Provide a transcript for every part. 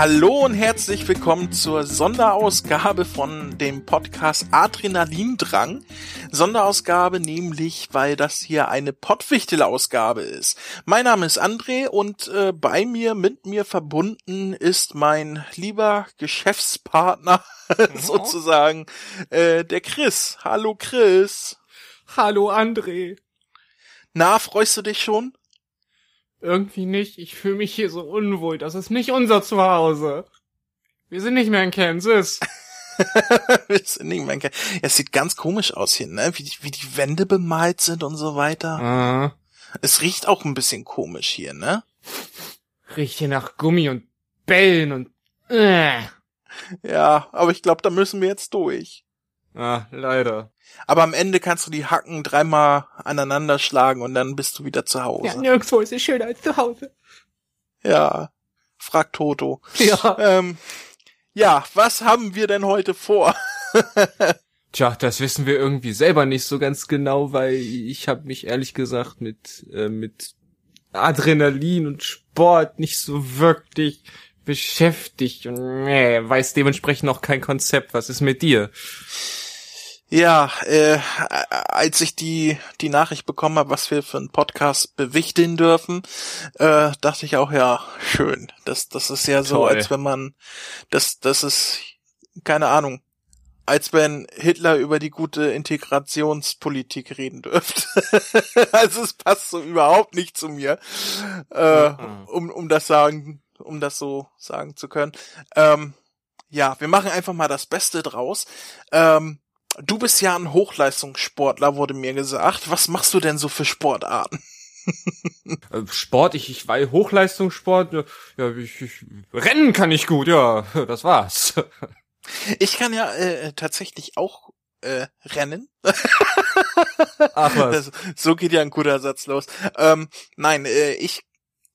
Hallo und herzlich willkommen zur Sonderausgabe von dem Podcast Adrenalindrang. Sonderausgabe nämlich, weil das hier eine Pottwichtel-Ausgabe ist. Mein Name ist André und äh, bei mir, mit mir verbunden ist mein lieber Geschäftspartner sozusagen, äh, der Chris. Hallo Chris. Hallo André. Na, freust du dich schon? Irgendwie nicht. Ich fühle mich hier so unwohl. Das ist nicht unser Zuhause. Wir sind nicht mehr in Kansas. Wir sind nicht mehr in Kansas. Ja, es sieht ganz komisch aus hier, ne? Wie die, wie die Wände bemalt sind und so weiter. Ah, Es riecht auch ein bisschen komisch hier, ne? riecht hier nach Gummi und Bällen und... Äh. Ja, aber ich glaube, da müssen wir jetzt durch. Ah, leider. Aber am Ende kannst du die Hacken dreimal aneinander schlagen und dann bist du wieder zu Ja, Hause. nirgendwo ist es schöner als zu Hause. Ja, fragt Toto. Ja. Ähm, ja, was haben wir denn heute vor? Tja, das wissen wir irgendwie selber nicht so ganz genau, weil ich habe mich ehrlich gesagt mit, äh, mit Adrenalin und Sport nicht so wirklich beschäftigt und nee, weiß dementsprechend noch kein Konzept. Was ist mit dir? Ja, äh, als ich die, die Nachricht bekommen habe, was wir für einen Podcast bewichteln dürfen, äh, dachte ich auch, ja, schön. Das, das ist ja so, Toll. als wenn man, das, das ist, keine Ahnung, als wenn Hitler über die gute Integrationspolitik reden dürfte. also es passt so überhaupt nicht zu mir, äh, Mhm. um, um das sagen, um das so sagen zu können. Ähm, ja, wir machen einfach mal das Beste draus. Ähm, du bist ja ein Hochleistungssportler, wurde mir gesagt. Was machst du denn so für Sportarten? Äh, Sport, ich, ich war Hochleistungssport, ja, ja ich, ich, Rennen kann ich gut, ja, das war's. Ich kann ja äh, tatsächlich auch äh, rennen. Ach was. Das, so geht ja ein guter Satz los. Ähm, nein, äh, ich,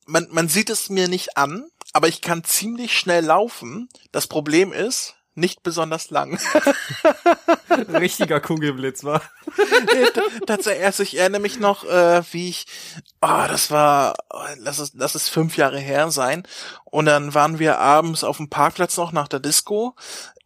man, man sieht es mir nicht an, aber ich kann ziemlich schnell laufen. Das Problem ist, nicht besonders lang. Richtiger Kugelblitz war. Tatsächlich, ich erinnere mich noch, äh, wie ich, oh, das war, lass es, lass es fünf Jahre her sein. Und dann waren wir abends auf dem Parkplatz noch nach der Disco.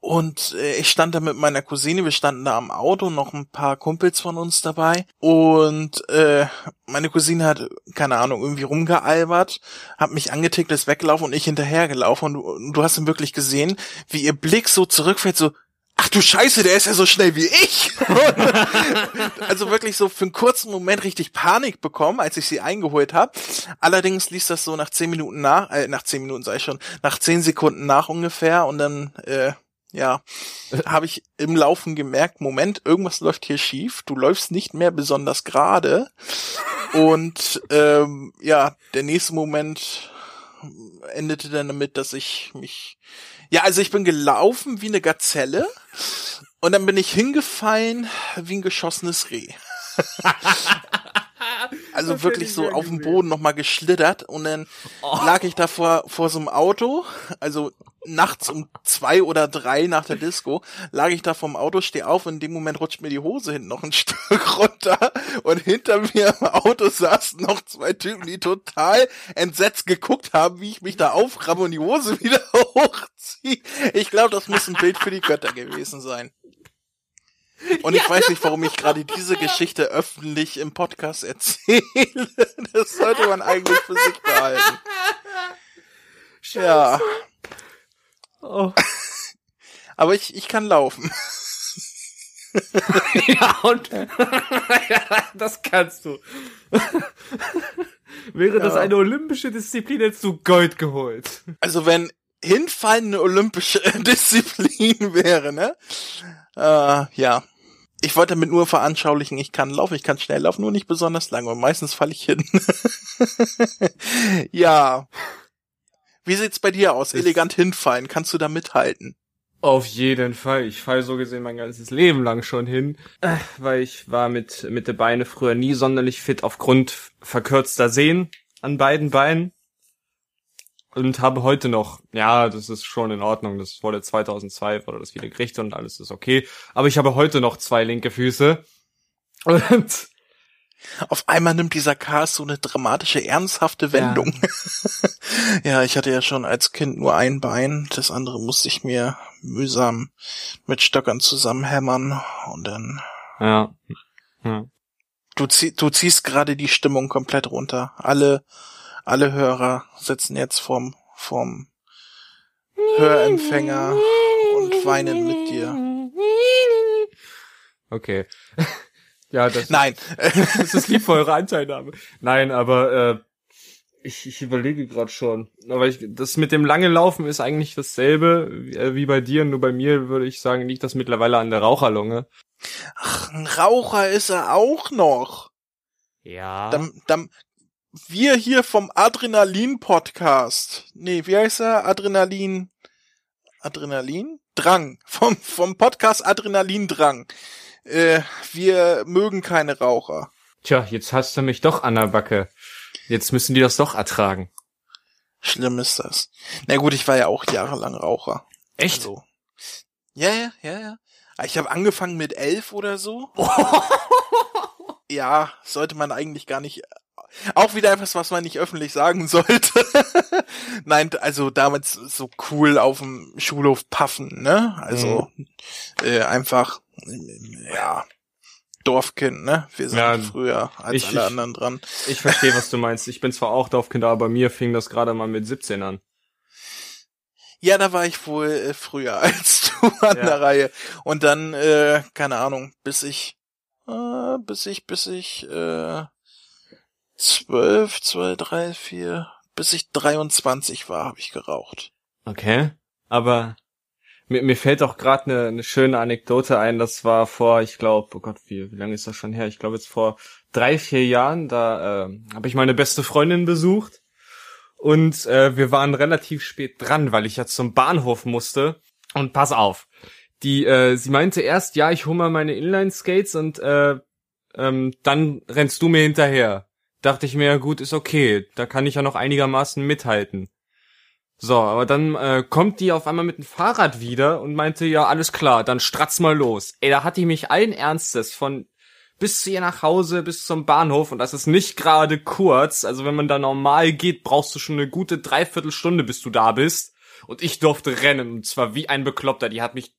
Und äh, ich stand da mit meiner Cousine, wir standen da am Auto, noch ein paar Kumpels von uns dabei. Und äh, meine Cousine hat, keine Ahnung, irgendwie rumgealbert, hat mich angetickt, ist weggelaufen und ich hinterhergelaufen. Und du, und du hast ihn wirklich gesehen, wie ihr Blick so zurückfällt, so, ach du Scheiße, der ist ja so schnell wie ich. also wirklich so für einen kurzen Moment richtig Panik bekommen, als ich sie eingeholt habe. Allerdings ließ das so nach zehn Minuten nach, äh, nach zehn Minuten sei ich schon, nach zehn Sekunden nach ungefähr und dann, äh, ja, habe ich im Laufen gemerkt, Moment, irgendwas läuft hier schief, du läufst nicht mehr besonders gerade. Und ähm, ja, der nächste Moment endete dann damit, dass ich mich ja, also ich bin gelaufen wie eine Gazelle und dann bin ich hingefallen wie ein geschossenes Reh. Also Das wirklich so auf dem. Boden nochmal geschlittert und dann Oh. lag ich da vor, vor so einem Auto, also nachts um zwei oder drei nach der Disco, lag ich da vorm Auto, steh auf und in dem Moment rutscht mir die Hose hinten noch ein Stück runter und hinter mir im Auto saßen noch zwei Typen, die total entsetzt geguckt haben, wie ich mich da auframme und die Hose wieder hochziehe. Ich glaube, das muss ein Bild für die Götter gewesen sein. Und ich weiß nicht, warum ich gerade diese Geschichte öffentlich im Podcast erzähle. Das sollte man eigentlich für sich behalten. Ja, Oh. aber ich, ich kann laufen. Ja, und ja, das kannst du. Wäre das Ja. eine olympische Disziplin, hättest du Gold geholt. Also wenn Hinfallen eine olympische Disziplin wäre, ne? Äh, ja. Ich wollte damit nur veranschaulichen, ich kann laufen, ich kann schnell laufen, nur nicht besonders lang und meistens falle ich hin. ja. Wie sieht's bei dir aus? Elegant hinfallen, kannst du da mithalten? Auf jeden Fall. Ich fall so gesehen mein ganzes Leben lang schon hin, äh, weil ich war mit, mit den Beine früher nie sonderlich fit aufgrund verkürzter Sehnen an beiden Beinen. Und habe heute noch, ja, das ist schon in Ordnung, das wurde 2002, wurde das wieder gerichtet und alles ist okay. Aber ich habe heute noch zwei linke Füße. Und Auf einmal nimmt dieser Cast so eine dramatische, ernsthafte Wendung. Ja. ja, ich hatte ja schon als Kind nur ein Bein, das andere musste ich mir mühsam mit Stöckern zusammenhämmern und dann. Ja. ja. Du, zieh, du ziehst gerade die Stimmung komplett runter. Alle, alle Hörer sitzen jetzt vorm, vorm Hörempfänger und weinen mit dir. Okay. ja, das, Nein. das ist lieb für eure Anteilnahme. Nein, aber äh, ich, ich überlege gerade schon. Aber ich, das mit dem lange Laufen ist eigentlich dasselbe wie, äh, wie bei dir. Nur bei mir würde ich sagen, liegt das mittlerweile an der Raucherlunge. Ach, ein Raucher ist er auch noch. Ja. Dann, dann, wir hier vom Adrenalin-Podcast. Nee, wie heißt er? Adrenalin. Adrenalin? Drang. Vom, vom Podcast Adrenalin Drang. Äh, wir mögen keine Raucher. Tja, jetzt hast du mich doch an der Backe. Jetzt müssen die das doch ertragen. Schlimm ist das. Na gut, ich war ja auch jahrelang Raucher. Echt? Also, ja, ja, ja, ja. Ich habe angefangen mit elf oder so. ja, sollte man eigentlich gar nicht. Auch wieder etwas, was man nicht öffentlich sagen sollte. Nein, also damals so cool auf dem Schulhof paffen, ne? Also mhm. äh, einfach, ja, Dorfkind, ne? Wir sind ja, früher als ich, alle anderen dran. Ich, ich verstehe, was du meinst. Ich bin zwar auch Dorfkind, aber bei mir fing das gerade mal mit 17 an. Ja, da war ich wohl äh, früher als du an ja. der Reihe. Und dann, äh, keine Ahnung, bis ich, äh, bis ich, bis ich, äh, zwölf, zwei, drei, vier, bis ich 23 war, habe ich geraucht. Okay, aber mir, mir fällt auch gerade eine, eine schöne Anekdote ein. Das war vor, ich glaube, oh Gott, wie, wie lange ist das schon her? Ich glaube jetzt vor drei, vier Jahren. Da äh, habe ich meine beste Freundin besucht und äh, wir waren relativ spät dran, weil ich ja zum Bahnhof musste. Und pass auf, die, äh, sie meinte erst, ja, ich hole mal meine Inline-Skates und äh, ähm, dann rennst du mir hinterher. Dachte ich mir, ja gut, ist okay, da kann ich ja noch einigermaßen mithalten. So, aber dann äh, kommt die auf einmal mit dem Fahrrad wieder und meinte, ja, alles klar, dann stratz mal los. Ey, da hatte ich mich allen Ernstes von bis zu ihr nach Hause, bis zum Bahnhof und das ist nicht gerade kurz. Also wenn man da normal geht, brauchst du schon eine gute Dreiviertelstunde, bis du da bist. Und ich durfte rennen und zwar wie ein Bekloppter. Die hat mich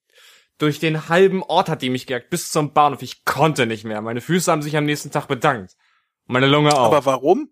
durch den halben Ort hat die mich gejagt bis zum Bahnhof. Ich konnte nicht mehr. Meine Füße haben sich am nächsten Tag bedankt. Meine Lunge auch. Aber warum?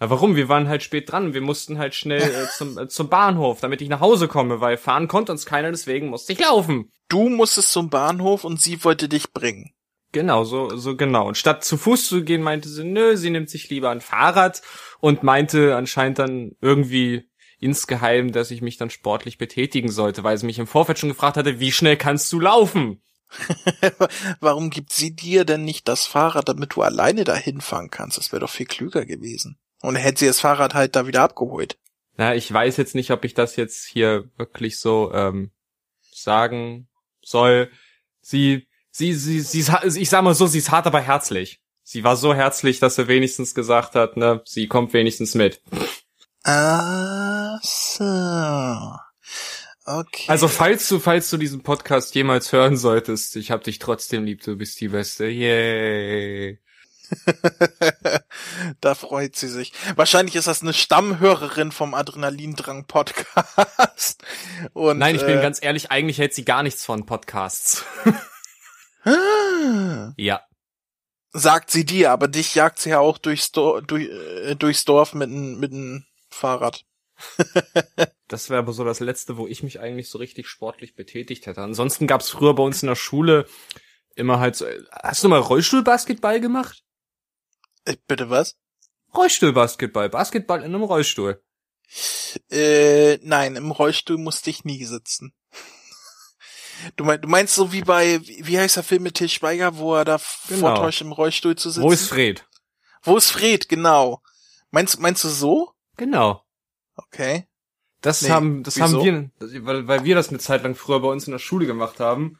Ja, warum? Wir waren halt spät dran. Wir mussten halt schnell äh, zum, äh, zum Bahnhof, damit ich nach Hause komme, weil fahren konnte uns keiner, deswegen musste ich laufen. Du musstest zum Bahnhof und sie wollte dich bringen. Genau, so, so genau. Und statt zu Fuß zu gehen, meinte sie, nö, sie nimmt sich lieber ein Fahrrad und meinte anscheinend dann irgendwie insgeheim, dass ich mich dann sportlich betätigen sollte, weil sie mich im Vorfeld schon gefragt hatte, wie schnell kannst du laufen? Warum gibt sie dir denn nicht das Fahrrad, damit du alleine dahin fahren kannst? Das wäre doch viel klüger gewesen. Und hätte sie das Fahrrad halt da wieder abgeholt. Na, ich weiß jetzt nicht, ob ich das jetzt hier wirklich so ähm, sagen soll. Sie, sie, sie, sie, ich sag mal so, sie ist hart, aber herzlich. Sie war so herzlich, dass sie wenigstens gesagt hat, ne, sie kommt wenigstens mit. Ah, so. Okay. Also falls du, falls du diesen Podcast jemals hören solltest, ich hab dich trotzdem lieb, du bist die Beste. Yay. da freut sie sich. Wahrscheinlich ist das eine Stammhörerin vom Adrenalindrang Podcast. Und, Nein, ich äh, bin ganz ehrlich, eigentlich hält sie gar nichts von Podcasts. ja. Sagt sie dir, aber dich jagt sie ja auch durchs, Dor durch, äh, durchs Dorf mit einem mit einem Fahrrad. das wäre aber so das letzte, wo ich mich eigentlich so richtig sportlich betätigt hätte. Ansonsten gab's früher bei uns in der Schule immer halt so. Hast du mal Rollstuhlbasketball gemacht? Äh, bitte was? Rollstuhlbasketball. Basketball in einem Rollstuhl. Äh, nein, im Rollstuhl musste ich nie sitzen. Du, mein, du meinst so wie bei, wie heißt der Film mit Til Schweiger, wo er da genau. vortäuscht im Rollstuhl zu sitzen? Wo ist Fred? Wo ist Fred, genau. Meinst, meinst du so? Genau. Okay. Das nee, haben, das wieso? haben wir, weil, weil wir das eine Zeit lang früher bei uns in der Schule gemacht haben.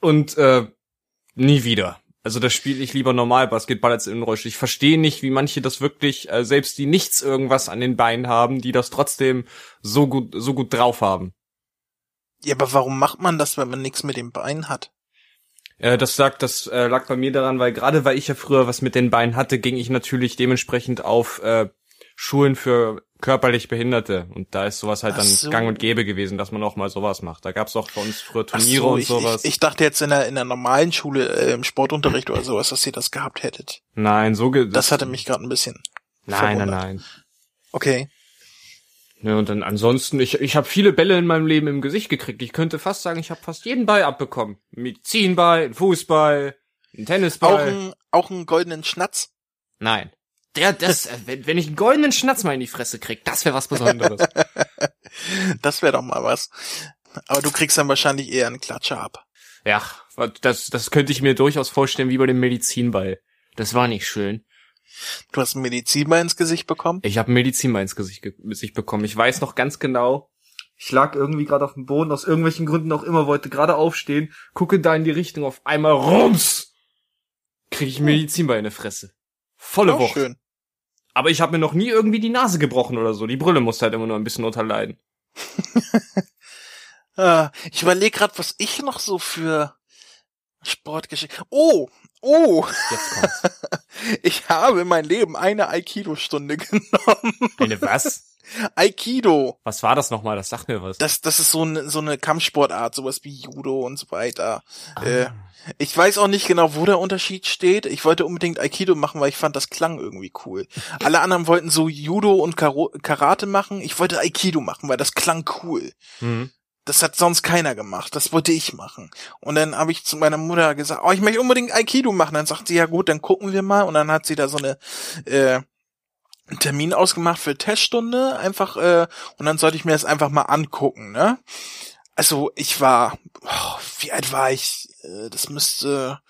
Und, äh, nie wieder. Also da spiele ich lieber normal Basketball als Rollstuhl. Ich verstehe nicht, wie manche das wirklich, äh, selbst die nichts irgendwas an den Beinen haben, die das trotzdem so gut, so gut drauf haben. Ja, aber warum macht man das, wenn man nichts mit dem Bein hat? Äh, das sagt, das äh, lag bei mir daran, weil gerade weil ich ja früher was mit den Beinen hatte, ging ich natürlich dementsprechend auf äh, Schulen für körperlich Behinderte. Und da ist sowas halt dann so. gang und gäbe gewesen, dass man auch mal sowas macht. Da gab's auch für uns früher Turniere so, und ich, sowas. Ich, ich dachte jetzt in der, in der normalen Schule, äh, im Sportunterricht oder sowas, dass ihr das gehabt hättet. nein, so ge Das hatte mich gerade ein bisschen. Nein, nein, verwundert. nein. Okay. Ja, und dann ansonsten, ich, ich habe viele Bälle in meinem Leben im Gesicht gekriegt. Ich könnte fast sagen, ich habe fast jeden Ball abbekommen. Medizinball, ein Fußball, ein Auch Tennisball. ein, auch einen goldenen Schnatz. Nein. Der, das, äh, wenn, wenn ich einen goldenen Schnatz mal in die Fresse krieg, das wäre was Besonderes. Das wäre doch mal was. Aber du kriegst dann wahrscheinlich eher einen Klatscher ab. ja, das, das könnte ich mir durchaus vorstellen wie bei dem Medizinball. Das war nicht schön. Du hast einen Medizinball ins Gesicht bekommen. Ich habe Medizinball ins Gesicht, ge Gesicht bekommen. Ich weiß noch ganz genau. Ich lag irgendwie gerade auf dem Boden, aus irgendwelchen Gründen auch immer, wollte gerade aufstehen, gucke da in die Richtung, auf einmal rums! Krieg ich Medizinball in die Fresse. Volle Woche. schön. Aber ich habe mir noch nie irgendwie die Nase gebrochen oder so. Die Brille musste halt immer nur ein bisschen unterleiden. Ah, ich überlege gerade, was ich noch so für Sportgeschichte. Oh, oh, Jetzt kommt's. ich habe in meinem Leben eine Aikido-Stunde genommen. Eine was? Aikido. Was war das nochmal? Das sagt mir was. Das, das ist so eine, so eine Kampfsportart, sowas wie Judo und so weiter. Ah. Äh, ich weiß auch nicht genau, wo der Unterschied steht. Ich wollte unbedingt Aikido machen, weil ich fand, das klang irgendwie cool. Alle anderen wollten so Judo und Karo Karate machen. Ich wollte Aikido machen, weil das klang cool. Hm. Das hat sonst keiner gemacht. Das wollte ich machen. Und dann habe ich zu meiner Mutter gesagt, oh, ich möchte unbedingt Aikido machen. Dann sagt sie, ja gut, dann gucken wir mal. Und dann hat sie da so eine äh, einen Termin ausgemacht für Teststunde, einfach, äh, und dann sollte ich mir das einfach mal angucken, ne? Also ich war, oh, wie alt war ich? Äh, Das müsste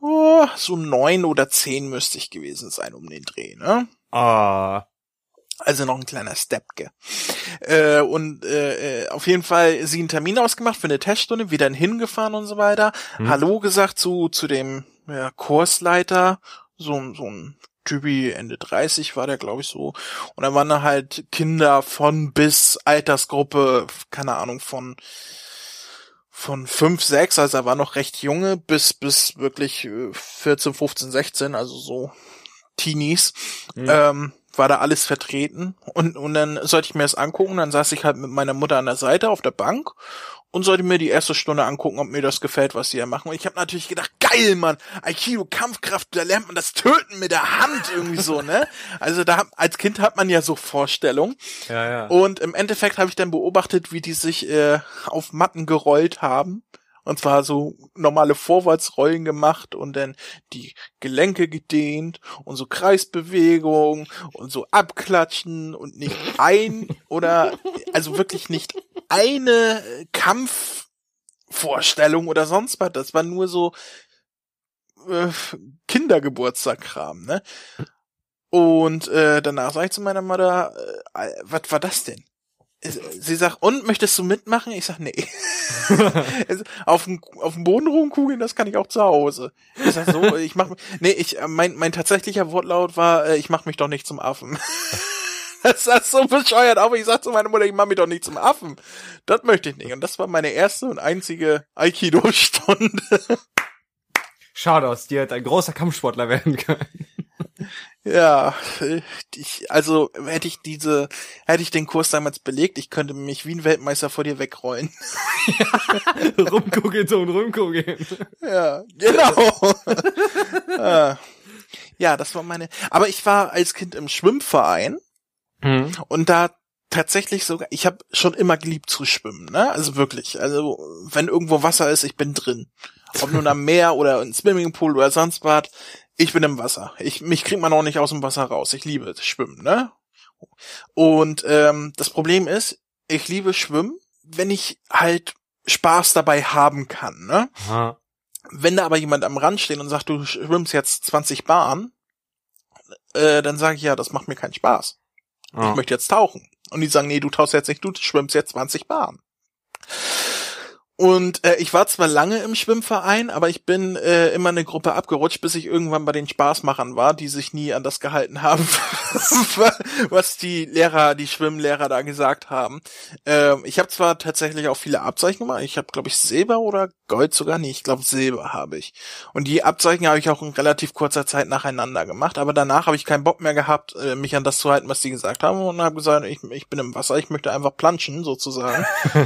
oh, so neun oder zehn müsste ich gewesen sein um den Dreh, ne? Ah. Also noch ein kleiner Step, gell? Äh, und äh, äh, auf jeden Fall sie einen Termin ausgemacht für eine Teststunde, wieder hingefahren und so weiter. Hm. Hallo gesagt zu zu dem ja, Kursleiter, so, ein- so ein Typi Ende 30 war der, glaube ich, so. Und dann waren da halt Kinder von bis Altersgruppe, keine Ahnung, von von 5, 6, also er war noch recht junge, bis bis wirklich äh, 14, 15, 16, also so Teenies. Hm. Ähm, war da alles vertreten und, und dann sollte ich mir das angucken, dann saß ich halt mit meiner Mutter an der Seite auf der Bank und sollte mir die erste Stunde angucken, ob mir das gefällt, was die da machen. Und ich habe natürlich gedacht, geil, Mann, Aikido, Kampfkraft, da lernt man das Töten mit der Hand irgendwie so, ne? Also da als Kind hat man ja so Vorstellungen. Ja, ja. Und im Endeffekt habe ich dann beobachtet, wie die sich äh, auf Matten gerollt haben. Und zwar so normale Vorwärtsrollen gemacht und dann die Gelenke gedehnt und so Kreisbewegungen und so abklatschen und nicht ein oder also wirklich nicht eine Kampfvorstellung oder sonst was. Das war nur so äh, Kindergeburtstagkram, ne? Und äh, danach sag ich zu meiner Mutter, äh, was war das denn? Sie sagt, und möchtest du mitmachen? Ich sag, nee. Auf, dem, auf dem Boden rumkugeln, das kann ich auch zu Hause. Ich sag so, ich mach, nee, ich, äh, mein, mein tatsächlicher Wortlaut war, äh, ich mach mich doch nicht zum Affen. Das ist so bescheuert, aber ich sag zu meiner Mutter, ich mach mich doch nicht zum Affen. Das möchte ich nicht. Und das war meine erste und einzige Aikido-Stunde. Schade, aus dir hätte ein großer Kampfsportler werden können. Ja, äh, ich, also hätte ich diese, hätte ich den Kurs damals belegt, ich könnte mich wie ein Weltmeister vor dir wegrollen. rumgucken und rumgucken. Ja, genau. Ah. ja, das war meine. Aber ich war als Kind im Schwimmverein Hm. und da tatsächlich sogar, ich habe schon immer geliebt zu schwimmen, ne? Also wirklich. Also wenn irgendwo Wasser ist, ich bin drin. Ob nun am Meer oder im Swimmingpool oder sonst was, ich bin im Wasser. Ich, mich kriegt man auch nicht aus dem Wasser raus. Ich liebe das Schwimmen, ne? Und ähm, das Problem ist, ich liebe Schwimmen, wenn ich halt Spaß dabei haben kann, ne? Aha. Wenn da aber jemand am Rand steht und sagt, du schwimmst jetzt 20 Bahnen, äh, dann sage ich, ja, das macht mir keinen Spaß. Ah. Ich möchte jetzt tauchen. Und die sagen, nee, du tauchst jetzt nicht, du schwimmst jetzt 20 Bahnen. Und äh, ich war zwar lange im Schwimmverein, aber ich bin äh, immer eine Gruppe abgerutscht, bis ich irgendwann bei den Spaßmachern war, die sich nie an das gehalten haben, was die Lehrer, die Schwimmlehrer da gesagt haben. Ähm, ich habe zwar tatsächlich auch viele Abzeichen gemacht. Ich habe, glaube ich, Silber oder Gold sogar nicht. Ich glaube, Silber habe ich. Und die Abzeichen habe ich auch in relativ kurzer Zeit nacheinander gemacht. Aber danach habe ich keinen Bock mehr gehabt, äh, mich an das zu halten, was die gesagt haben. Und habe gesagt, ich, ich bin im Wasser, ich möchte einfach planschen, sozusagen.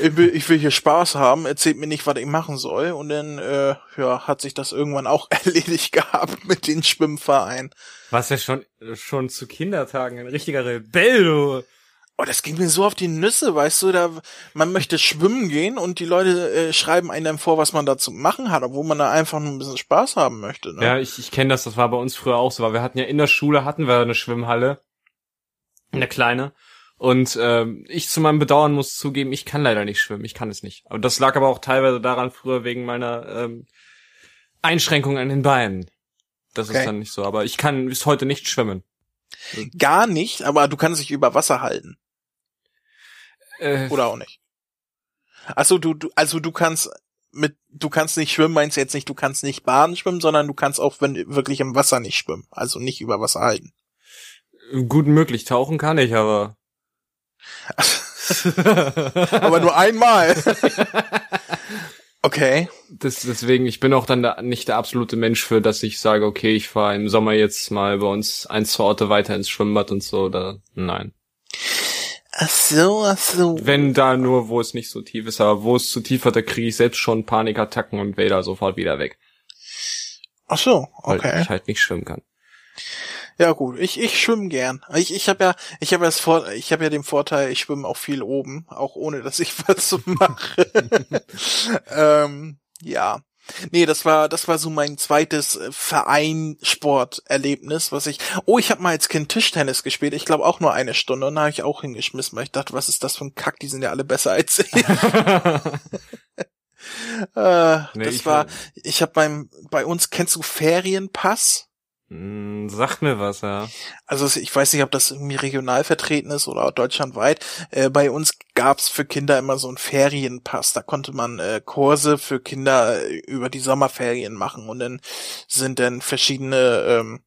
ich, will, ich will hier Spaß haben, erzählt mir nicht, was ich machen soll. Und dann äh, ja, hat sich das irgendwann auch erledigt gehabt mit den Schwimmvereinen. Was ja schon, schon zu Kindertagen ein richtiger Rebell, du. Oh, das ging mir so auf die Nüsse, weißt du, da man möchte schwimmen gehen und die Leute äh, schreiben einem dann vor, was man da zu machen hat, obwohl man da einfach nur ein bisschen Spaß haben möchte. Ne? Ja, ich, ich kenne das, das war bei uns früher auch so, weil wir hatten ja in der Schule hatten wir eine Schwimmhalle, eine kleine. Und ähm, ich zu meinem Bedauern muss zugeben, ich kann leider nicht schwimmen, ich kann es nicht. Aber das lag aber auch teilweise daran früher wegen meiner ähm, Einschränkung an den Beinen. Das okay. ist dann nicht so. Aber ich kann bis heute nicht schwimmen. Gar nicht, aber du kannst dich über Wasser halten. Äh, Oder auch nicht. Achso, du, du, also du kannst mit, du kannst nicht schwimmen, meinst du jetzt nicht, du kannst nicht baden schwimmen, sondern du kannst auch, wenn wirklich im Wasser nicht schwimmen, also nicht über Wasser halten. Gut möglich, tauchen kann ich, aber. aber nur einmal. okay. Das, deswegen, ich bin auch dann da nicht der absolute Mensch für, dass ich sage, okay, ich fahre im Sommer jetzt mal bei uns ein, zwei Orte weiter ins Schwimmbad und so, oder nein. Ach so, ach so. Wenn da nur, wo es nicht so tief ist, aber wo es zu tief hat, da kriege ich selbst schon Panikattacken und wäre da sofort wieder weg. Ach so, okay. Weil ich halt nicht schwimmen kann. Ja gut, ich ich schwimme gern. Ich ich habe ja ich habe ja das Vor ich habe ja den Vorteil, ich schwimme auch viel oben, auch ohne dass ich was mache. ähm, ja. Nee, das war das war so mein zweites äh, Verein-Sporterlebnis, was ich. Oh, ich habe mal als Kind Tischtennis gespielt. Ich glaube auch nur eine Stunde und da habe ich auch hingeschmissen, weil ich dachte, was ist das für ein Kack? Die sind ja alle besser als ich. äh, nee, das ich war. Ich habe beim bei uns kennst du Ferienpass? Hm, sagt mir was, ja. Also ich weiß nicht, ob das irgendwie regional vertreten ist oder deutschlandweit. Äh, bei uns gab's für Kinder immer so einen Ferienpass. Da konnte man äh, Kurse für Kinder äh, über die Sommerferien machen und dann sind dann verschiedene ähm,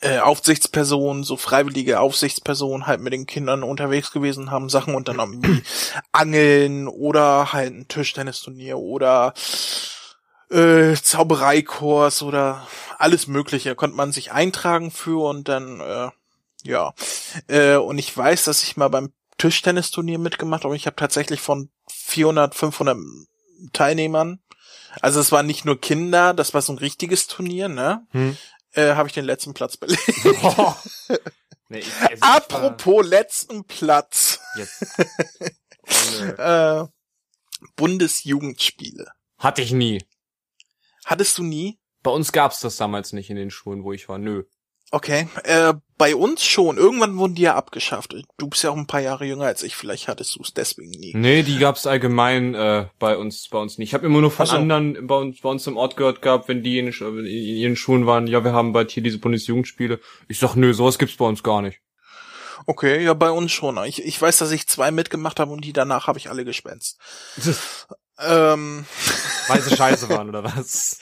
äh, Aufsichtspersonen, so freiwillige Aufsichtspersonen halt mit den Kindern unterwegs gewesen, haben Sachen unternommen wie Angeln oder halt ein Tischtennisturnier oder äh, Zaubereikurs oder alles Mögliche. konnte man sich eintragen für und dann, äh, ja. Äh, und ich weiß, dass ich mal beim Tischtennisturnier mitgemacht habe. Ich habe tatsächlich von 400, 500 Teilnehmern, also es waren nicht nur Kinder, das war so ein richtiges Turnier, ne? Hm. Äh, habe ich den letzten Platz belegt. Oh. Nee, also Apropos letzten Platz. Jetzt. Oh, äh, Bundesjugendspiele. Hatte ich nie. Hattest du nie? Bei uns gab's das damals nicht in den Schulen, wo ich war. Nö. Okay, äh, bei uns schon. Irgendwann wurden die ja abgeschafft. Du bist ja auch ein paar Jahre jünger als ich. Vielleicht hattest du es deswegen nie. Nee, die gab's allgemein äh, bei uns bei uns nicht. Ich habe immer nur von so. anderen bei uns, bei uns im Ort gehört gehabt, wenn die in, in ihren Schulen waren, ja, wir haben bald hier diese Bundesjugendspiele. Ich sag, nö, sowas gibt's bei uns gar nicht. Okay, ja, bei uns schon. Ich, ich weiß, dass ich zwei mitgemacht habe und die danach habe ich alle gespenst. Ähm. Weil sie scheiße waren, oder was?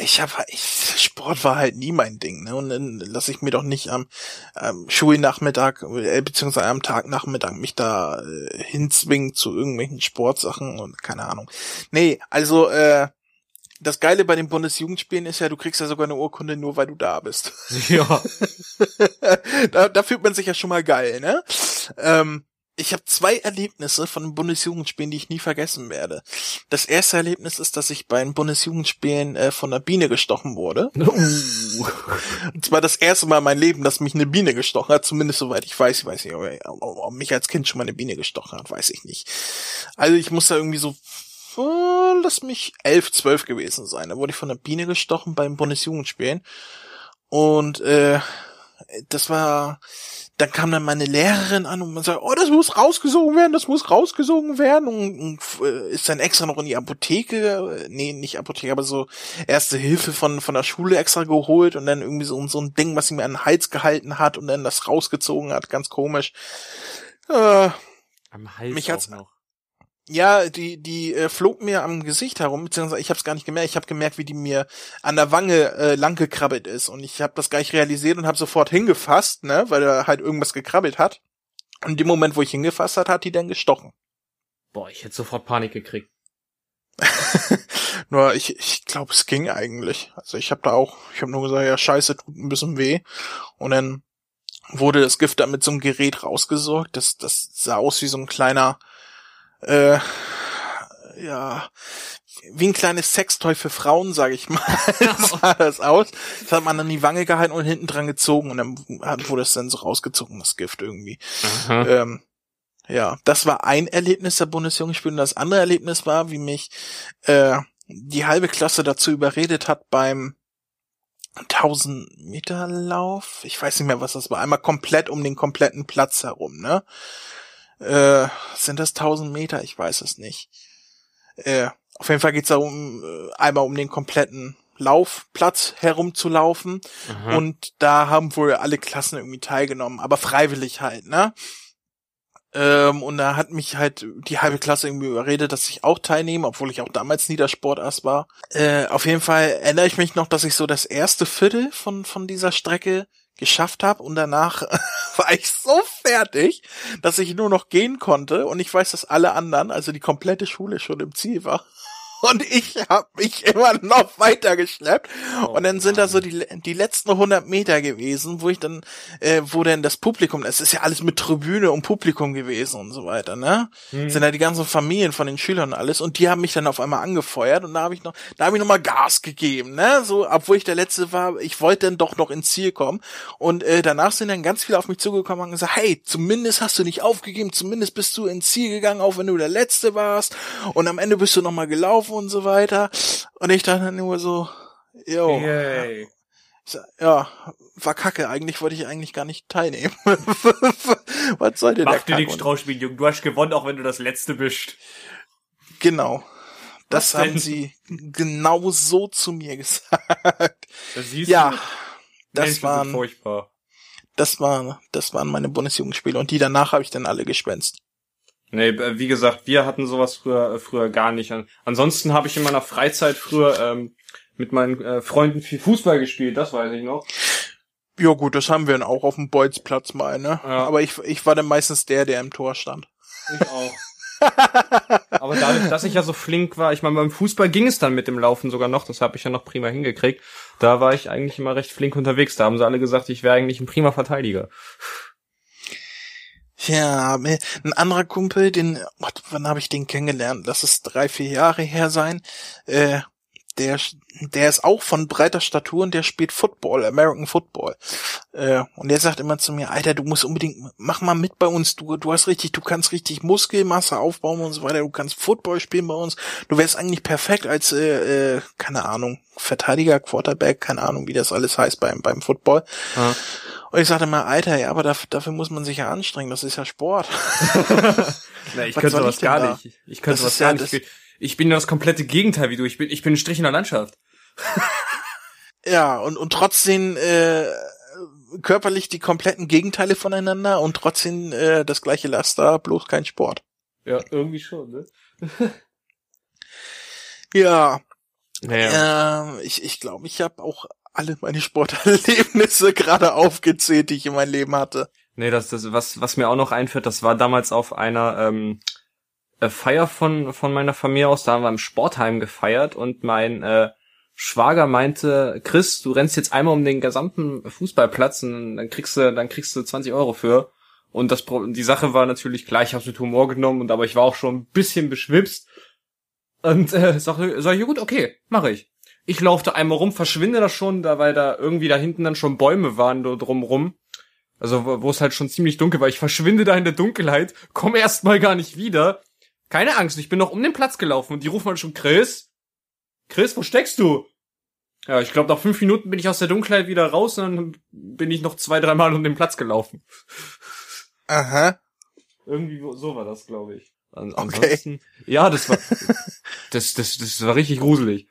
Ich habe ich, Sport war halt nie mein Ding, ne? Und dann lasse ich mir doch nicht am ähm, Schulnachmittag, äh, beziehungsweise am Tagnachmittag mich da äh, hinzwingen zu irgendwelchen Sportsachen und keine Ahnung. Nee, also äh, das Geile bei den Bundesjugendspielen ist ja, du kriegst ja sogar eine Urkunde nur, weil du da bist. Ja. da, da fühlt man sich ja schon mal geil, ne? Ähm, ich habe zwei Erlebnisse von den Bundesjugendspielen, die ich nie vergessen werde. Das erste Erlebnis ist, dass ich bei den Bundesjugendspielen äh, von einer Biene gestochen wurde. Uh. Und zwar das erste Mal in meinem Leben, dass mich eine Biene gestochen hat, zumindest soweit ich weiß. Ich weiß nicht, ob, ob mich als Kind schon mal eine Biene gestochen hat, weiß ich nicht. Also ich muss da irgendwie so, lass mich elf, zwölf gewesen sein. Da wurde ich von einer Biene gestochen beim Bundesjugendspielen. Und äh, das war dann kam dann meine Lehrerin an und man sagt, oh, das muss rausgesogen werden, das muss rausgesogen werden und, und äh, ist dann extra noch in die Apotheke, nee, nicht Apotheke, aber so erste Hilfe von von der Schule extra geholt und dann irgendwie so, so ein Ding, was sie mir an den Hals gehalten hat und dann das rausgezogen hat, ganz komisch. Äh, Am Hals mich hat's, noch. Ja, die die äh, flog mir am Gesicht herum, beziehungsweise ich habe es gar nicht gemerkt. Ich habe gemerkt, wie die mir an der Wange äh, lang gekrabbelt ist und ich habe das gar nicht realisiert und habe sofort hingefasst, ne, weil er halt irgendwas gekrabbelt hat. Und in dem Moment, wo ich hingefasst hat, hat die dann gestochen. Boah, ich hätte sofort Panik gekriegt. nur ich ich glaube, es ging eigentlich. Also ich habe da auch, ich habe nur gesagt, ja scheiße, tut ein bisschen weh und dann wurde das Gift dann mit so einem Gerät rausgesorgt. Das das sah aus wie so ein kleiner äh, ja, wie ein kleines Sextoy für Frauen, sage ich mal, sah das aus. Das hat man an die Wange gehalten und hinten dran gezogen und dann wurde es dann so rausgezogen, das Gift irgendwie. Ähm, ja, das war ein Erlebnis der Bundesjugendspiele und das andere Erlebnis war, wie mich äh, die halbe Klasse dazu überredet hat beim 1000 Meter Lauf. Ich weiß nicht mehr, was das war. Einmal komplett um den kompletten Platz herum, ne? Äh, sind das 1000 Meter? Ich weiß es nicht. Äh, auf jeden Fall geht's darum, äh, einmal um den kompletten Laufplatz herumzulaufen. Mhm. Und da haben wohl alle Klassen irgendwie teilgenommen, aber freiwillig halt, ne? Ähm, und da hat mich halt die halbe Klasse irgendwie überredet, dass ich auch teilnehme, obwohl ich auch damals Niedersportass war. Äh, auf jeden Fall erinnere ich mich noch, dass ich so das erste Viertel von, von dieser Strecke geschafft habe und danach war ich so fertig, dass ich nur noch gehen konnte und ich weiß, dass alle anderen, also die komplette Schule schon im Ziel war. Und ich habe mich immer noch weiter geschleppt. Oh und dann sind da so die, die letzten 100 Meter gewesen, wo ich dann, äh, wo denn das Publikum, es ist ja alles mit Tribüne und Publikum gewesen und so weiter, ne? Hm. Sind da die ganzen Familien von den Schülern und alles. Und die haben mich dann auf einmal angefeuert und da habe ich noch, da habe ich noch mal Gas gegeben, ne? So, obwohl ich der Letzte war, ich wollte dann doch noch ins Ziel kommen. Und äh, danach sind dann ganz viele auf mich zugekommen und gesagt, hey, zumindest hast du nicht aufgegeben, zumindest bist du ins Ziel gegangen, auch wenn du der Letzte warst. Und am Ende bist du noch mal gelaufen und so weiter. Und ich dachte nur so, yo, Yay. ja, war kacke. Eigentlich wollte ich eigentlich gar nicht teilnehmen. Was soll denn Mach der dir nichts draus, Spiel, Junge. Du hast gewonnen, auch wenn du das Letzte bist. Genau. Das Was denn? haben sie genau so zu mir gesagt. Das siehst Ja, du. das Menschen waren, furchtbar. das war, das waren meine Bundesjugendspiele und die danach habe ich dann alle gespenst. Nee, äh, wie gesagt, wir hatten sowas früher, äh, früher gar nicht. An- Ansonsten habe ich in meiner Freizeit früher ähm, mit meinen äh, Freunden viel Fußball gespielt, das weiß ich noch. Ja gut, das haben wir dann auch auf dem Bolzplatz mal, ne? Ja. Aber ich, ich war dann meistens der, der im Tor stand. Ich auch. Aber dadurch, dass ich ja so flink war, ich meine, beim Fußball ging es dann mit dem Laufen sogar noch, das habe ich ja noch prima hingekriegt. Da war ich eigentlich immer recht flink unterwegs. Da haben sie alle gesagt, ich wäre eigentlich ein prima Verteidiger. Ja, ein anderer Kumpel, den, Gott, wann habe ich den kennengelernt? Lass es drei, vier Jahre her sein. Äh, der, der ist auch von breiter Statur und der spielt Football, American Football. Äh, und der sagt immer zu mir, Alter, du musst unbedingt, mach mal mit bei uns, du, du hast richtig, du kannst richtig Muskelmasse aufbauen und so weiter, du kannst Football spielen bei uns, du wärst eigentlich perfekt als, äh, äh, keine Ahnung, Verteidiger, Quarterback, keine Ahnung, wie das alles heißt beim, beim Football. Ja. Und ich sagte mal, Alter, ja, aber dafür, dafür muss man sich ja anstrengen, das ist ja Sport. Na, ich Was könnte denn gar da? nicht. Ich könnte Das sowas ist gar ja nicht. Ich bin, das komplette Gegenteil wie du. Ich bin, ich bin ein Strich in der Landschaft. Ja, und, und trotzdem äh, körperlich die kompletten Gegenteile voneinander und trotzdem äh, das gleiche Laster, bloß kein Sport. Ja, irgendwie schon, ne? Ja, Naja. ähm, ich ich, glaube, ich habe auch alle meine Sporterlebnisse gerade aufgezählt, die ich in meinem Leben hatte. Nee, das, das, was, was mir auch noch einfällt, das war damals auf einer ähm, äh, Feier von, von meiner Familie aus, da haben wir im Sportheim gefeiert und mein äh, Schwager meinte, Chris, du rennst jetzt einmal um den gesamten Fußballplatz und dann kriegst du, dann kriegst du 20 Euro für. Und das die Sache war natürlich klar, ich hab's mit Humor genommen und aber ich war auch schon ein bisschen beschwipst. Und äh, sag, sag ich, gut, okay, mache ich. Ich laufe da einmal rum, verschwinde da schon, da weil da irgendwie da hinten dann schon Bäume waren da drumrum. Also wo wo es halt schon ziemlich dunkel war. Ich verschwinde da in der Dunkelheit, komme erstmal gar nicht wieder. Keine Angst, ich bin noch um den Platz gelaufen und die rufen halt schon, Chris? Chris, wo steckst du? Ja, ich glaube, nach fünf Minuten bin ich aus der Dunkelheit wieder raus und dann bin ich noch zwei, dreimal um den Platz gelaufen. Aha. Irgendwie so war das, glaube ich. An Okay. ansonsten, ja, das war, das, das, das war richtig gruselig.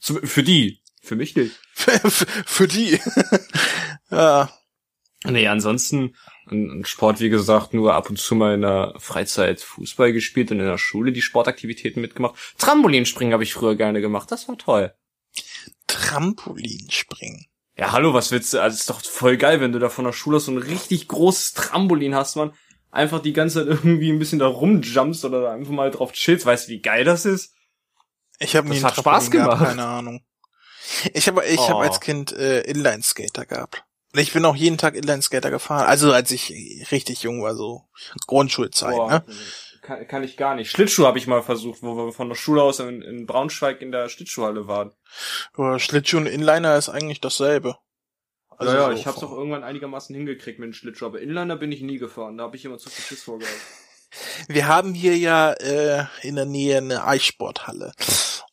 Für die, für mich nicht. für, für die. ja. Nee, ansonsten, ein Sport, wie gesagt, nur ab und zu mal in der Freizeit Fußball gespielt und in der Schule die Sportaktivitäten mitgemacht. Trampolinspringen habe ich früher gerne gemacht, das war toll. Trampolinspringen. Ja, hallo, was willst du? Also ist doch voll geil, wenn du da von der Schule so ein richtig großes Trampolin hast, man. Einfach die ganze Zeit irgendwie ein bisschen da rumjumpst oder da einfach mal drauf chillst. Weißt du, wie geil das ist? Ich habe nie hat Spaß Trampolin gehabt, gemacht. keine Ahnung. Ich habe ich Oh. hab als Kind äh, Inline-Skater gehabt. Ich bin auch jeden Tag Inline-Skater gefahren. Also als ich richtig jung war, so Grundschulzeit. Boah, Ne? kann, kann ich gar nicht. Schlittschuh habe ich mal versucht, wo wir von der Schule aus in, in Braunschweig in der Schlittschuhhalle waren. Aber Schlittschuh und Inliner ist eigentlich dasselbe. Also ja, ja, so ich hab's vom- auch irgendwann einigermaßen hingekriegt mit dem Schlittschuh, aber Inliner bin ich nie gefahren. Da habe ich immer zu viel Schiss vorgehabt. Wir haben hier ja äh, in der Nähe eine Eissporthalle.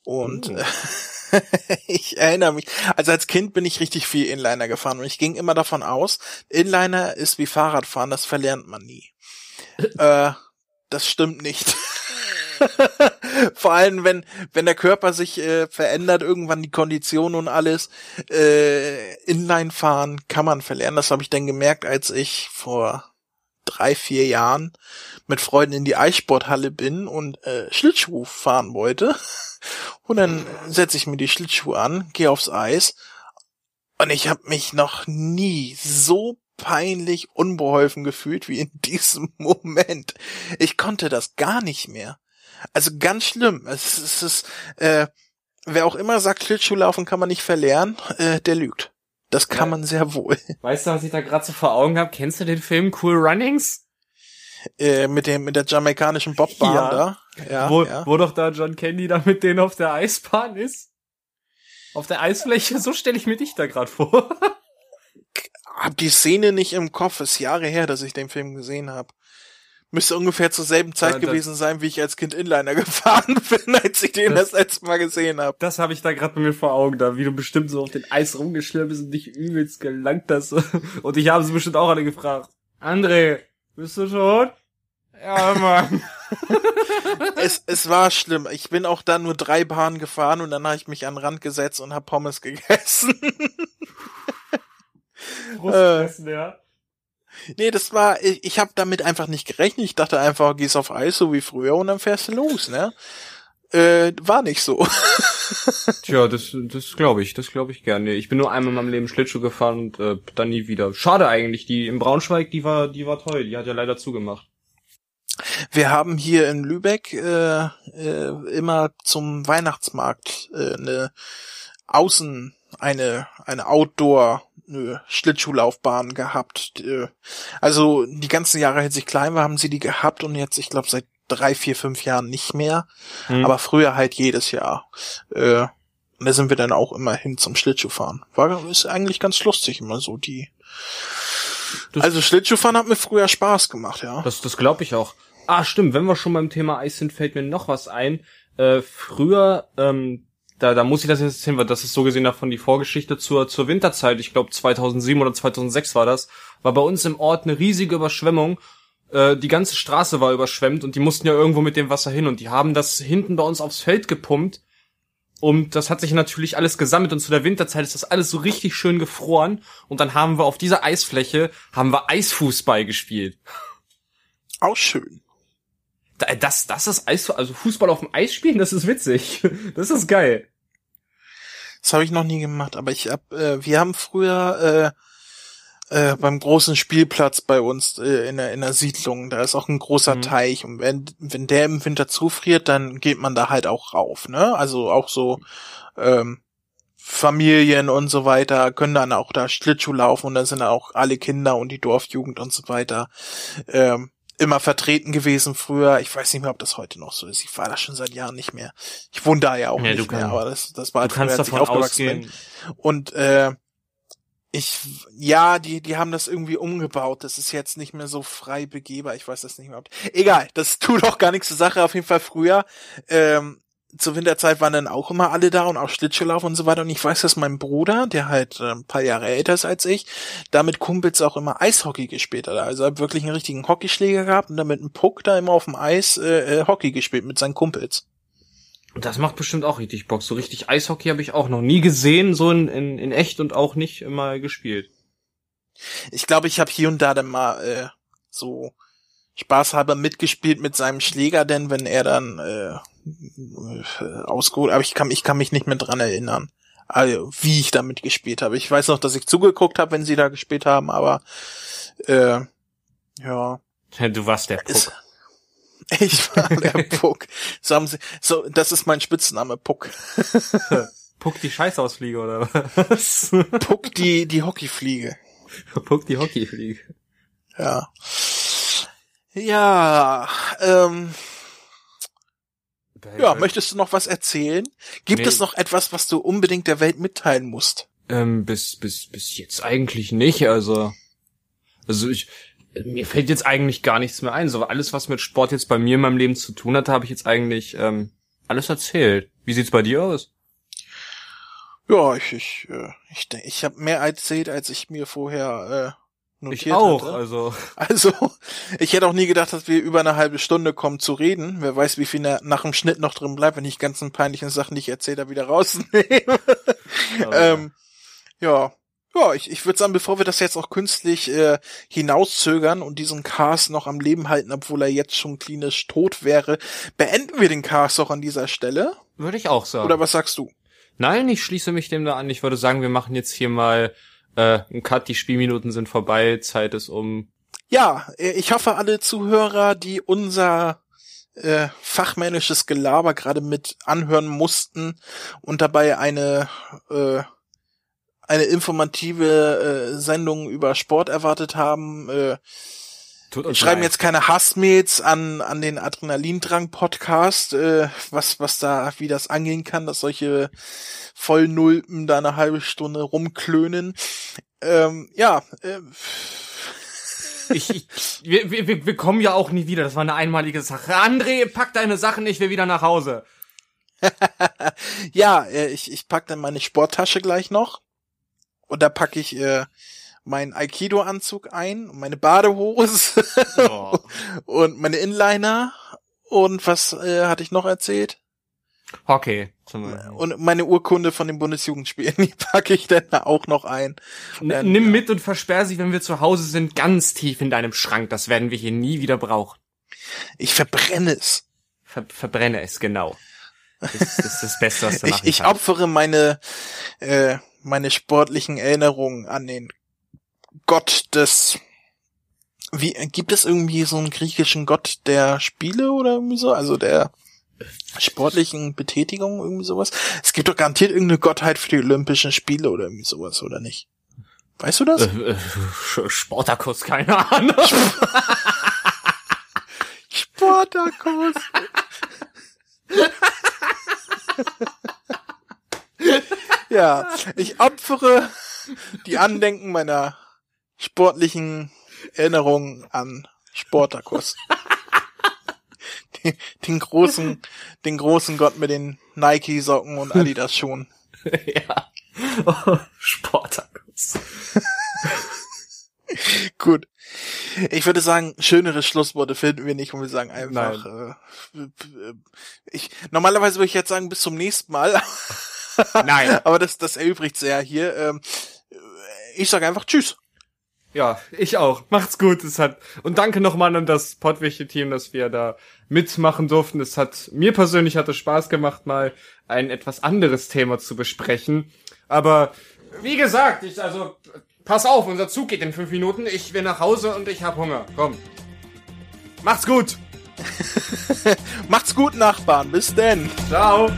Und Oh. äh, ich erinnere mich, also als Kind bin ich richtig viel Inliner gefahren und ich ging immer davon aus, Inliner ist wie Fahrradfahren, das verlernt man nie. äh, das stimmt nicht. Vor allem, wenn, wenn der Körper sich äh, verändert, irgendwann die Kondition und alles, äh, Inline fahren kann man verlernen. Das habe ich dann gemerkt, als ich vor drei, vier Jahren mit Freunden in die Eissporthalle bin und äh, Schlittschuh fahren wollte. Und dann setze ich mir die Schlittschuhe an, gehe aufs Eis und ich habe mich noch nie so peinlich unbeholfen gefühlt wie in diesem Moment. Ich konnte das gar nicht mehr. Also ganz schlimm. Es, es ist, äh, wer auch immer sagt, Schlittschuhlaufen kann man nicht verlernen, äh, der lügt. Das kann Ja. man sehr wohl. Weißt du, was ich da gerade so vor Augen habe? Kennst du den Film Cool Runnings? Äh, mit dem mit der jamaikanischen Bobbahn Ja. da. Ja, wo, ja. wo doch da John Candy da mit denen auf der Eisbahn ist? Auf der Eisfläche? So stelle ich mir dich da gerade vor. Hab die Szene nicht im Kopf. Ist Jahre her, dass ich den Film gesehen habe. Müsste ungefähr zur selben Zeit Ja, gewesen sein, wie ich als Kind Inliner gefahren bin, als ich den das, Das- letzte Mal gesehen habe. Das habe ich da gerade bei mir vor Augen, da wie du bestimmt so auf den Eis rumgeschlirrt bist und dich übelst gelangt hast. Und ich habe sie bestimmt auch alle gefragt. André, bist du schon? Ja, Mann. Es, es war schlimm. Ich bin auch dann nur drei Bahnen gefahren und dann habe ich mich an den Rand gesetzt und hab Pommes gegessen. Brustfressen, ja. Nee, das war, ich, ich habe damit einfach nicht gerechnet. Ich dachte einfach, gehst auf Eis so wie früher und dann fährst du los, ne? Äh, war nicht so. Tja, das, das glaube ich, das glaube ich gerne. Ich bin nur einmal in meinem Leben Schlittschuh gefahren und äh, dann nie wieder. Schade eigentlich, die in Braunschweig, die war, die war toll. Die hat ja leider zugemacht. Wir haben hier in Lübeck äh, äh, immer zum Weihnachtsmarkt äh, eine Außen, eine, eine Outdoor eine Schlittschuhlaufbahn gehabt. Äh, Also die ganzen Jahre, als ich klein war, haben sie die gehabt und jetzt, ich glaube, seit drei, vier, fünf Jahren nicht mehr. Hm. Aber früher halt jedes Jahr. Äh, und da sind wir dann auch immer hin zum Schlittschuhfahren. War ist eigentlich ganz lustig immer so die. Das- also Schlittschuhfahren hat mir früher Spaß gemacht, ja. Das, das glaube ich auch. Ah, stimmt, wenn wir schon beim Thema Eis sind, fällt mir noch was ein. Äh, früher, ähm, da, da muss ich das jetzt erzählen, weil das ist so gesehen davon die Vorgeschichte zur, zur Winterzeit. Ich glaube 2007 oder 2006 war das. War bei uns im Ort eine riesige Überschwemmung. Äh, die ganze Straße war überschwemmt und die mussten ja irgendwo mit dem Wasser hin und die haben das hinten bei uns aufs Feld gepumpt. Und das hat sich natürlich alles gesammelt und zu der Winterzeit ist das alles so richtig schön gefroren. Und dann haben wir auf dieser Eisfläche, haben wir Eisfußball gespielt. Auch schön. Da- Das, das ist Eis, also Fußball auf dem Eis spielen, das ist witzig. Das ist geil. Das habe ich noch nie gemacht, aber ich hab, äh, wir haben früher äh, äh, beim großen Spielplatz bei uns äh, in, der, in der Siedlung, da ist auch ein großer Mhm. Teich und wenn, wenn der im Winter zufriert, dann geht man da halt auch rauf, ne? Also auch so ähm, Familien und so weiter können dann auch da Schlittschuh laufen und da sind dann auch alle Kinder und die Dorfjugend und so weiter ähm, immer vertreten gewesen früher. Ich weiß nicht mehr, ob das heute noch so ist. Ich war da schon seit Jahren nicht mehr. Ich wohne da ja auch Ja, du nicht mehr, aber das, das war halt früher, als ich aufgewachsen bin. ausgehen. Und äh, ich, ja, die, die haben das irgendwie umgebaut. Das ist jetzt nicht mehr so frei begehbar. Ich weiß das nicht mehr. Egal, das tut auch gar nichts zur Sache. Auf jeden Fall früher. Ähm, zur Winterzeit waren dann auch immer alle da und auch Schlittschuhlauf und so weiter. Und ich weiß, dass mein Bruder, der halt äh, ein paar Jahre älter ist als ich, da mit Kumpels auch immer Eishockey gespielt hat. Also er hat wirklich einen richtigen Hockeyschläger gehabt und dann mit einem Puck da immer auf dem Eis äh, äh, Hockey gespielt mit seinen Kumpels. Das macht bestimmt auch richtig Bock. So richtig Eishockey habe ich auch noch nie gesehen, so in, in, in echt und auch nicht immer gespielt. Ich glaube, ich habe hier und da dann mal äh, so spaßhalber mitgespielt mit seinem Schläger, denn wenn er dann äh, ausgeholt, aber ich kann, ich kann mich nicht mehr dran erinnern, also, wie ich damit gespielt habe. Ich weiß noch, dass ich zugeguckt habe, wenn sie da gespielt haben, aber äh, ja. Du warst der Puck. Ich war der Puck. So, haben sie, so, das ist mein Spitzname, Puck. Puck die Scheißausfliege oder was? Puck die, die Hockeyfliege. Puck die Hockeyfliege. Ja. Ja, ähm, ja, möchtest du noch was erzählen? Gibt nee. es noch etwas, was du unbedingt der Welt mitteilen musst? Ähm, bis, bis, bis jetzt eigentlich nicht, also, also ich, mir fällt jetzt eigentlich gar nichts mehr ein. So alles, was mit Sport jetzt bei mir in meinem Leben zu tun hatte, habe ich jetzt eigentlich ähm, alles erzählt. Wie sieht's bei dir aus? Ja, ich ich äh, ich, ich habe mehr erzählt, als ich mir vorher äh, notiert ich auch, hatte. also also ich hätte auch nie gedacht, dass wir über eine halbe Stunde kommen zu reden. Wer weiß, wie viel nach dem Schnitt noch drin bleibt, wenn ich ganzen peinlichen Sachen, die ich erzählt habe, wieder rausnehme. Ähm, ja, ja, ich, ich würde sagen, bevor wir das jetzt auch künstlich äh, hinauszögern und diesen Cast noch am Leben halten, obwohl er jetzt schon klinisch tot wäre, beenden wir den Cast auch an dieser Stelle. Würde ich auch sagen. Oder was sagst du? Nein, ich schließe mich dem da an. Ich würde sagen, wir machen jetzt hier mal äh, einen Cut. Die Spielminuten sind vorbei. Zeit ist um. Ja, äh, ich hoffe, alle Zuhörer, die unser äh, fachmännisches Gelaber gerade mit anhören mussten und dabei eine äh, eine informative äh, Sendung über Sport erwartet haben. Äh, schreiben leid. jetzt keine Hassmails an an den Adrenalindrang Podcast, äh, was was da wie das angehen kann, dass solche Vollnulpen da eine halbe Stunde rumklönen. Ähm, ja. Äh, ich, ich, wir, wir, wir kommen ja auch nie wieder. Das war eine einmalige Sache. André, pack deine Sachen, ich will wieder nach Hause. ja, äh, ich, ich pack dann meine Sporttasche gleich noch. Und da packe ich äh, meinen Aikido-Anzug ein, meine Badehose oh. und meine Inliner. Und was äh, hatte ich noch erzählt? Hockey. Und meine Urkunde von den Bundesjugendspielen, die packe ich dann auch noch ein. N nimm mit und versperr sie, wenn wir zu Hause sind, ganz tief in deinem Schrank. Das werden wir hier nie wieder brauchen. Ich verbrenne es. Ver verbrenne es, genau. Das, das ist das Beste, was du Ich, ich opfere meine äh, meine sportlichen Erinnerungen an den Gott des wie gibt es irgendwie so einen griechischen Gott der Spiele oder irgendwie so, also der sportlichen Betätigung irgendwie sowas? Es gibt doch garantiert irgendeine Gottheit für die Olympischen Spiele oder irgendwie sowas oder nicht? Weißt du das? Äh, äh, Sportakus, keine Ahnung. Sportakus. Ja, ich opfere die Andenken meiner sportlichen Erinnerungen an Sportakus. Den, den großen, den großen Gott mit den Nike-Socken und Adidas-Schuhen. Ja. Oh, Sportakus. Gut. Ich würde sagen, schönere Schlussworte finden wir nicht und wir sagen einfach, äh, ich, normalerweise würde ich jetzt sagen, bis zum nächsten Mal. Nein. Aber das, das erübrigt sehr hier. Ähm, ich sage einfach Tschüss. Ja, ich auch. Macht's gut. Es hat und danke nochmal an das Pottwichte-Team, dass wir da mitmachen durften. Es hat mir persönlich hatte Spaß gemacht, mal ein etwas anderes Thema zu besprechen. Aber wie gesagt, ich also pass auf, unser Zug geht in fünf Minuten. Ich will nach Hause und ich hab Hunger. Komm. Macht's gut. Macht's gut, Nachbarn. Bis denn. Ciao.